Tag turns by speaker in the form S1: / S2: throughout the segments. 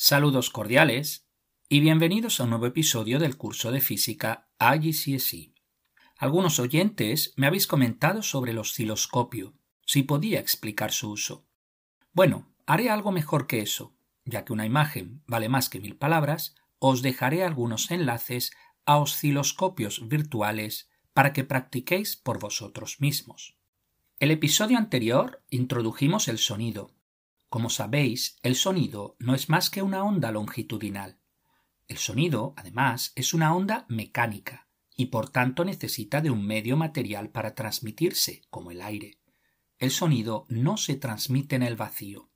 S1: Saludos cordiales y bienvenidos a un nuevo episodio del curso de física IGCSE. Algunos oyentes me habéis comentado sobre el osciloscopio, si podía explicar su uso. Bueno, haré algo mejor que eso, ya que una imagen vale más que mil palabras, os dejaré algunos enlaces a osciloscopios virtuales para que practiquéis por vosotros mismos. El episodio anterior introdujimos el sonido. Como sabéis, el sonido no es más que una onda longitudinal. El sonido, además, es una onda mecánica y por tanto necesita de un medio material para transmitirse, como el aire. El sonido no se transmite en el vacío.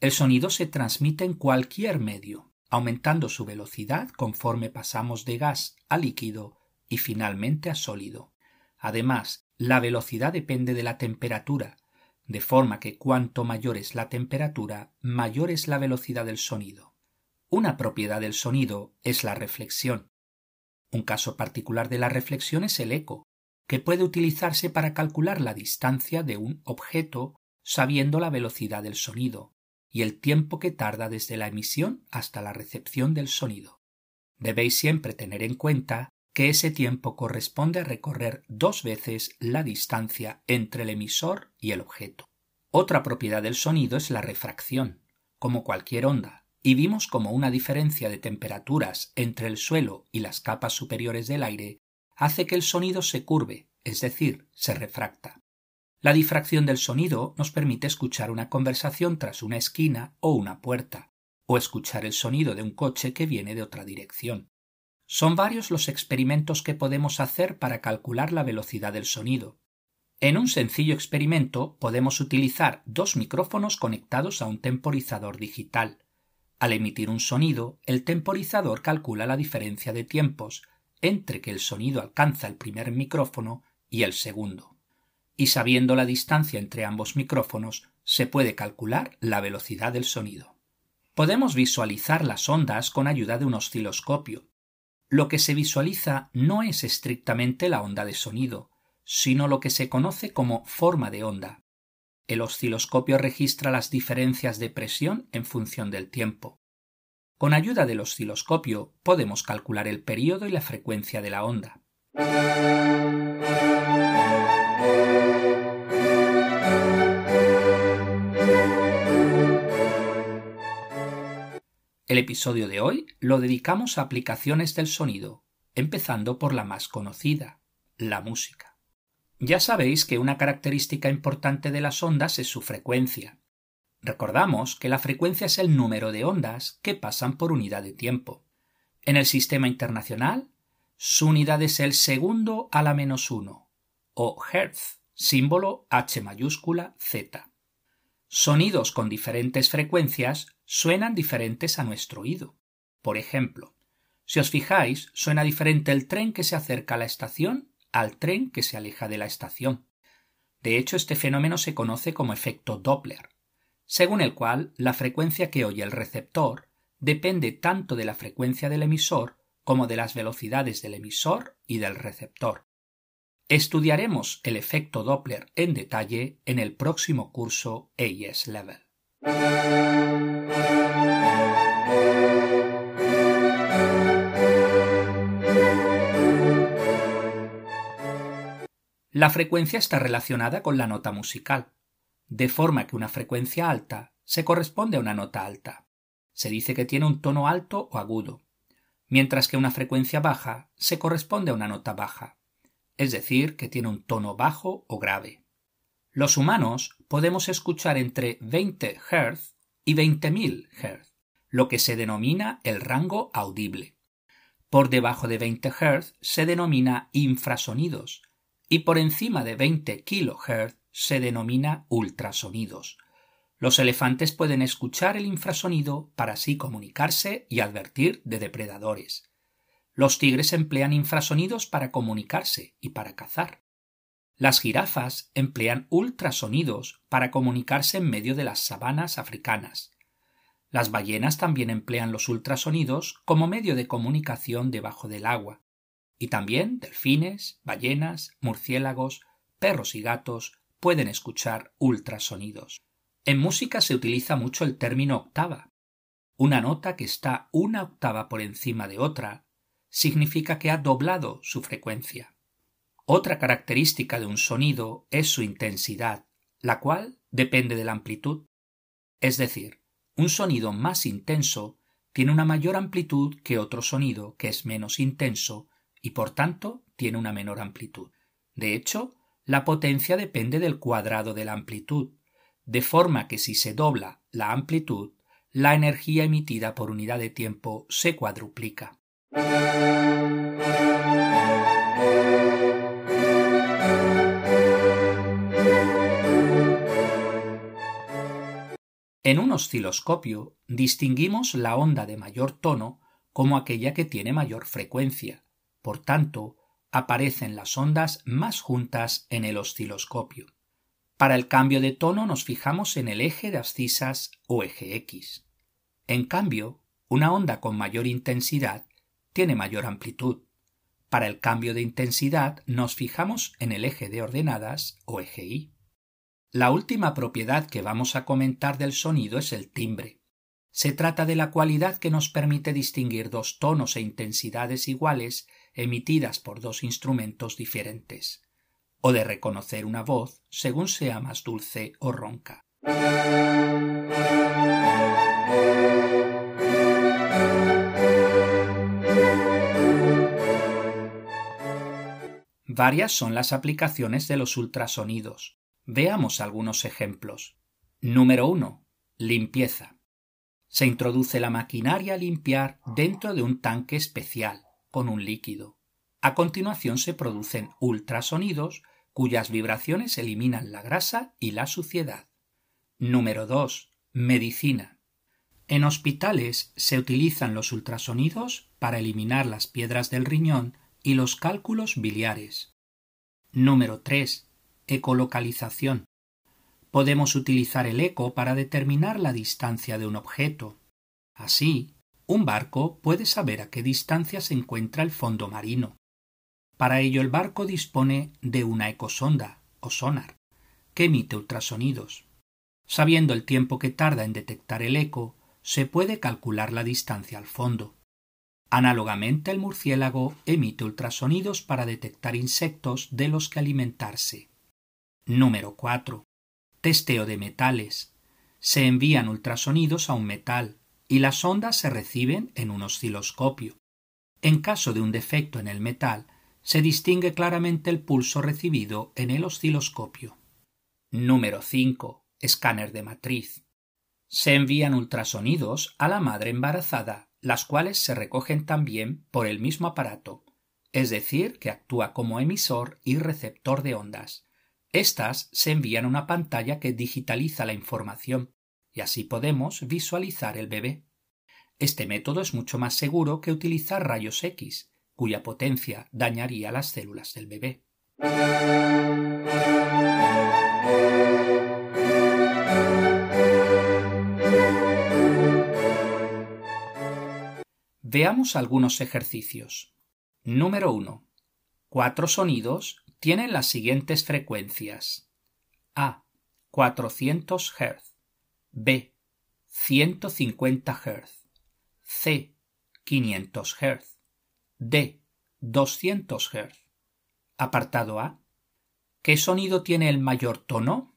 S1: El sonido se transmite en cualquier medio, aumentando su velocidad conforme pasamos de gas a líquido y finalmente a sólido. Además, la velocidad depende de la temperatura, de forma que cuanto mayor es la temperatura, mayor es la velocidad del sonido. Una propiedad del sonido es la reflexión. Un caso particular de la reflexión es el eco, que puede utilizarse para calcular la distancia de un objeto sabiendo la velocidad del sonido y el tiempo que tarda desde la emisión hasta la recepción del sonido. Debéis siempre tener en cuenta que ese tiempo corresponde a recorrer dos veces la distancia entre el emisor y el objeto. Otra propiedad del sonido es la refracción. Como cualquier onda, y vimos como una diferencia de temperaturas entre el suelo y las capas superiores del aire hace que el sonido se curve, es decir, se refracta. La difracción del sonido nos permite escuchar una conversación tras una esquina o una puerta, o escuchar el sonido de un coche que viene de otra dirección. Son varios los experimentos que podemos hacer para calcular la velocidad del sonido. En un sencillo experimento podemos utilizar dos micrófonos conectados a un temporizador digital. Al emitir un sonido, el temporizador calcula la diferencia de tiempos entre que el sonido alcanza el primer micrófono y el segundo. Y sabiendo la distancia entre ambos micrófonos, se puede calcular la velocidad del sonido. Podemos visualizar las ondas con ayuda de un osciloscopio, lo que se visualiza no es estrictamente la onda de sonido, sino lo que se conoce como forma de onda. El osciloscopio registra las diferencias de presión en función del tiempo. Con ayuda del osciloscopio podemos calcular el periodo y la frecuencia de la onda. El episodio de hoy lo dedicamos a aplicaciones del sonido, empezando por la más conocida, la música. Ya sabéis que una característica importante de las ondas es su frecuencia. Recordamos que la frecuencia es el número de ondas que pasan por unidad de tiempo. En el sistema internacional, su unidad es el segundo a la menos uno, o Hertz, símbolo H mayúscula Z. Sonidos con diferentes frecuencias suenan diferentes a nuestro oído. Por ejemplo, si os fijáis, suena diferente el tren que se acerca a la estación al tren que se aleja de la estación. De hecho, este fenómeno se conoce como efecto Doppler, según el cual la frecuencia que oye el receptor depende tanto de la frecuencia del emisor como de las velocidades del emisor y del receptor. Estudiaremos el efecto Doppler en detalle en el próximo curso AES Level. La frecuencia está relacionada con la nota musical, de forma que una frecuencia alta se corresponde a una nota alta. Se dice que tiene un tono alto o agudo, mientras que una frecuencia baja se corresponde a una nota baja, es decir, que tiene un tono bajo o grave. Los humanos podemos escuchar entre 20 Hz y 20.000 Hz, lo que se denomina el rango audible. Por debajo de 20 Hz se denomina infrasonidos y por encima de 20 kHz se denomina ultrasonidos. Los elefantes pueden escuchar el infrasonido para así comunicarse y advertir de depredadores. Los tigres emplean infrasonidos para comunicarse y para cazar. Las jirafas emplean ultrasonidos para comunicarse en medio de las sabanas africanas. Las ballenas también emplean los ultrasonidos como medio de comunicación debajo del agua. Y también delfines, ballenas, murciélagos, perros y gatos pueden escuchar ultrasonidos. En música se utiliza mucho el término octava. una nota que está una octava por encima de otra significa que ha doblado su frecuencia. Otra característica de un sonido es su intensidad, la cual depende de la amplitud. Es decir, un sonido más intenso tiene una mayor amplitud que otro sonido que es menos intenso y por tanto tiene una menor amplitud. De hecho, la potencia depende del cuadrado de la amplitud, de forma que si se dobla la amplitud, la energía emitida por unidad de tiempo se cuadruplica. En un osciloscopio distinguimos la onda de mayor tono como aquella que tiene mayor frecuencia. Por tanto, aparecen las ondas más juntas en el osciloscopio. Para el cambio de tono nos fijamos en el eje de abscisas o eje X. En cambio, una onda con mayor intensidad tiene mayor amplitud. Para el cambio de intensidad nos fijamos en el eje de ordenadas o eje Y. La última propiedad que vamos a comentar del sonido es el timbre. Se trata de la cualidad que nos permite distinguir dos tonos e intensidades iguales emitidas por dos instrumentos diferentes, o de reconocer una voz según sea más dulce o ronca. Varias son las aplicaciones de los ultrasonidos, Veamos algunos ejemplos. Número 1. Limpieza. Se introduce la maquinaria a limpiar dentro de un tanque especial, con un líquido. A continuación se producen ultrasonidos cuyas vibraciones eliminan la grasa y la suciedad. Número 2. Medicina. En hospitales se utilizan los ultrasonidos para eliminar las piedras del riñón y los cálculos biliares. Número 3 ecolocalización. Podemos utilizar el eco para determinar la distancia de un objeto. Así, un barco puede saber a qué distancia se encuentra el fondo marino. Para ello el barco dispone de una ecosonda o sonar, que emite ultrasonidos. Sabiendo el tiempo que tarda en detectar el eco, se puede calcular la distancia al fondo. Análogamente el murciélago emite ultrasonidos para detectar insectos de los que alimentarse. Número 4. Testeo de metales. Se envían ultrasonidos a un metal y las ondas se reciben en un osciloscopio. En caso de un defecto en el metal, se distingue claramente el pulso recibido en el osciloscopio. Número 5. Escáner de matriz. Se envían ultrasonidos a la madre embarazada, las cuales se recogen también por el mismo aparato, es decir, que actúa como emisor y receptor de ondas estas se envían a una pantalla que digitaliza la información y así podemos visualizar el bebé. Este método es mucho más seguro que utilizar rayos X, cuya potencia dañaría las células del bebé. Veamos algunos ejercicios. Número 1. Cuatro sonidos tienen las siguientes frecuencias: A. 400 Hz, B. 150 Hz, C. 500 Hz, D. 200 Hz. Apartado A. ¿Qué sonido tiene el mayor tono?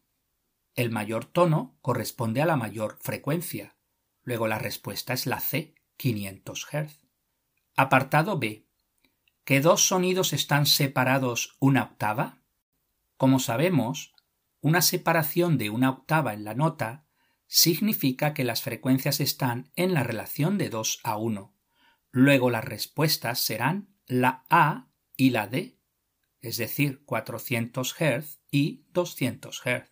S1: El mayor tono corresponde a la mayor frecuencia. Luego la respuesta es la C, 500 Hz. Apartado B que dos sonidos están separados una octava? Como sabemos, una separación de una octava en la nota significa que las frecuencias están en la relación de 2 a 1. Luego las respuestas serán la A y la D, es decir, 400 Hz y 200 Hz.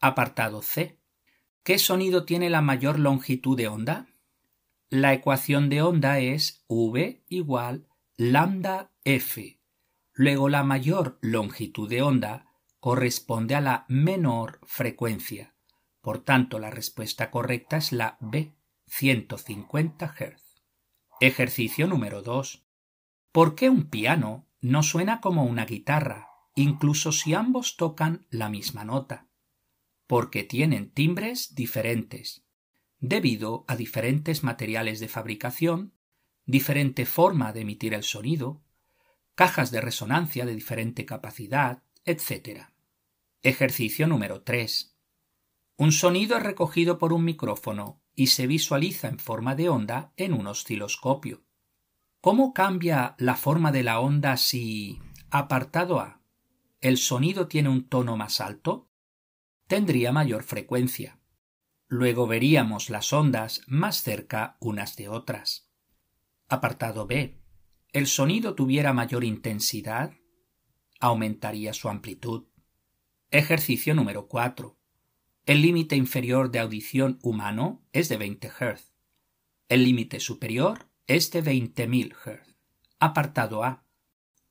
S1: Apartado C. ¿Qué sonido tiene la mayor longitud de onda? La ecuación de onda es V igual lambda f. Luego la mayor longitud de onda corresponde a la menor frecuencia. Por tanto, la respuesta correcta es la B, 150 Hz. Ejercicio número 2. ¿Por qué un piano no suena como una guitarra, incluso si ambos tocan la misma nota? Porque tienen timbres diferentes. debido a diferentes materiales de fabricación, diferente forma de emitir el sonido, cajas de resonancia de diferente capacidad, etc. Ejercicio número 3. Un sonido es recogido por un micrófono y se visualiza en forma de onda en un osciloscopio. ¿Cómo cambia la forma de la onda si, apartado A, el sonido tiene un tono más alto? Tendría mayor frecuencia. Luego veríamos las ondas más cerca unas de otras. Apartado B. El sonido tuviera mayor intensidad, aumentaría su amplitud. Ejercicio número 4. El límite inferior de audición humano es de 20 Hz. El límite superior es de 20.000 Hz. Apartado A.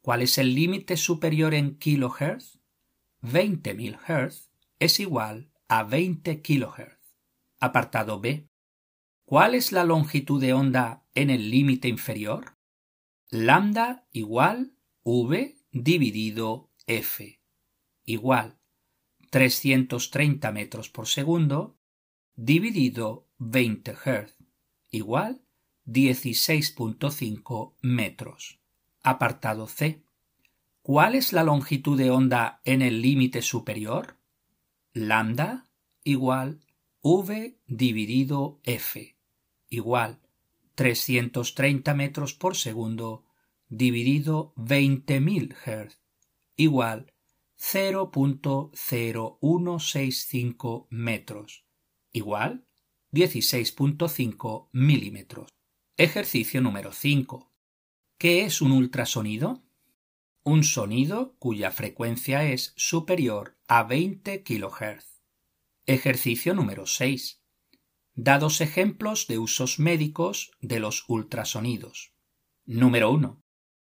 S1: ¿Cuál es el límite superior en kHz? 20.000 Hz es igual a 20 kHz. Apartado B. ¿Cuál es la longitud de onda en el límite inferior? Lambda igual V dividido F igual 330 metros por segundo dividido 20 Hz igual 16.5 metros. Apartado C. ¿Cuál es la longitud de onda en el límite superior? Lambda igual V dividido F igual 330 metros por segundo dividido 20.000 Hz igual 0.0165 metros igual 16.5 milímetros. Ejercicio número 5. ¿Qué es un ultrasonido? Un sonido cuya frecuencia es superior a 20 kHz. Ejercicio número 6. Da dos ejemplos de usos médicos de los ultrasonidos. Número 1.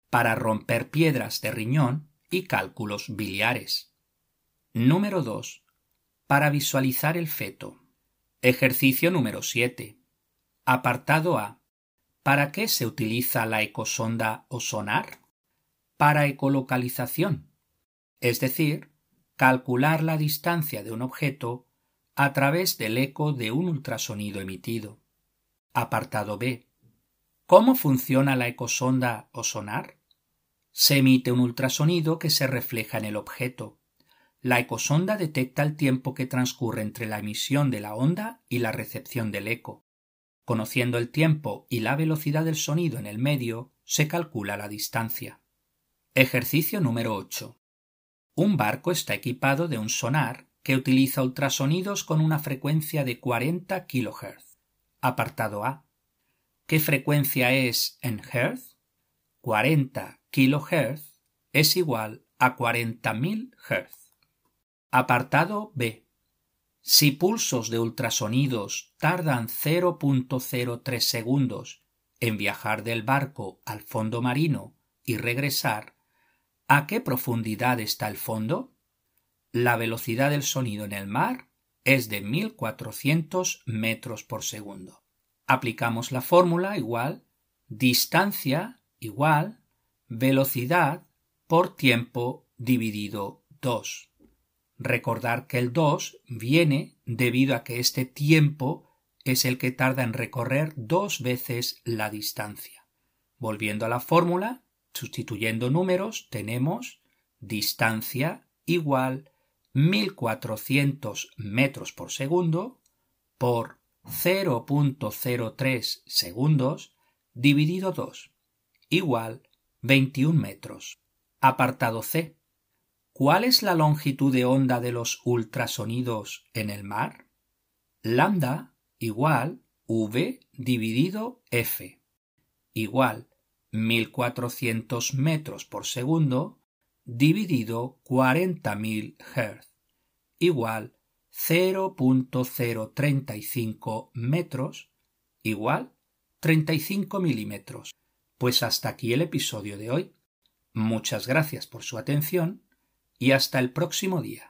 S1: Para romper piedras de riñón y cálculos biliares. Número 2. Para visualizar el feto. Ejercicio número 7. Apartado A. ¿Para qué se utiliza la ecosonda o sonar? Para ecolocalización, es decir, calcular la distancia de un objeto a través del eco de un ultrasonido emitido. Apartado B. ¿Cómo funciona la ecosonda o sonar? Se emite un ultrasonido que se refleja en el objeto la ecosonda detecta el tiempo que transcurre entre la emisión de la onda y la recepción del eco. Conociendo el tiempo y la velocidad del sonido en el medio, se calcula la distancia. Ejercicio número 8. Un barco está equipado de un sonar que utiliza ultrasonidos con una frecuencia de 40 kHz. Apartado A. ¿Qué frecuencia es en Hz? 40 kHz es igual a 40.000 Hz. Apartado B. Si pulsos de ultrasonidos tardan 0.03 segundos en viajar del barco al fondo marino y regresar, ¿a qué profundidad está el fondo? La velocidad del sonido en el mar es de 1400 metros por segundo. Aplicamos la fórmula igual distancia igual velocidad por tiempo dividido 2. Recordar que el 2 viene debido a que este tiempo es el que tarda en recorrer dos veces la distancia. Volviendo a la fórmula, sustituyendo números, tenemos distancia igual 1400 metros por segundo por 0.03 segundos dividido 2 igual 21 metros. Apartado C. ¿Cuál es la longitud de onda de los ultrasonidos en el mar? Lambda igual V dividido F igual 1400 metros por segundo dividido 40.000 Hz igual 0.035 metros igual 35 milímetros. Pues hasta aquí el episodio de hoy. Muchas gracias por su atención y hasta el próximo día.